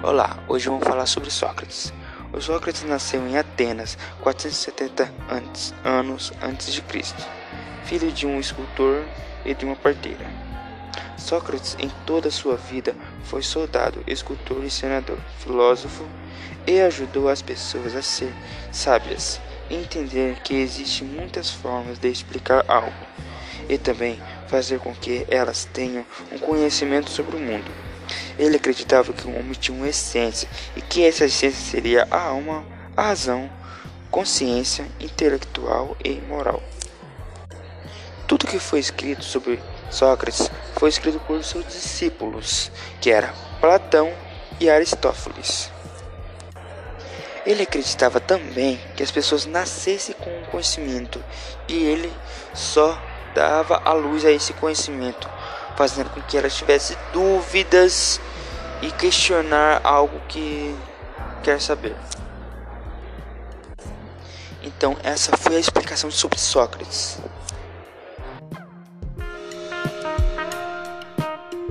Olá, hoje vamos falar sobre Sócrates. O Sócrates nasceu em Atenas 470 antes, anos antes de Cristo, filho de um escultor e de uma parteira. Sócrates, em toda a sua vida, foi soldado, escultor e senador, filósofo e ajudou as pessoas a ser sábias entender que existem muitas formas de explicar algo e também fazer com que elas tenham um conhecimento sobre o mundo. Ele acreditava que o homem tinha uma essência e que essa essência seria a alma, a razão, consciência intelectual e moral. Tudo que foi escrito sobre Sócrates foi escrito por seus discípulos, que eram Platão e Aristófanes. Ele acreditava também que as pessoas nascessem com um conhecimento e ele só dava a luz a esse conhecimento fazendo com que ela tivesse dúvidas e questionar algo que quer saber. Então, essa foi a explicação sobre Sócrates.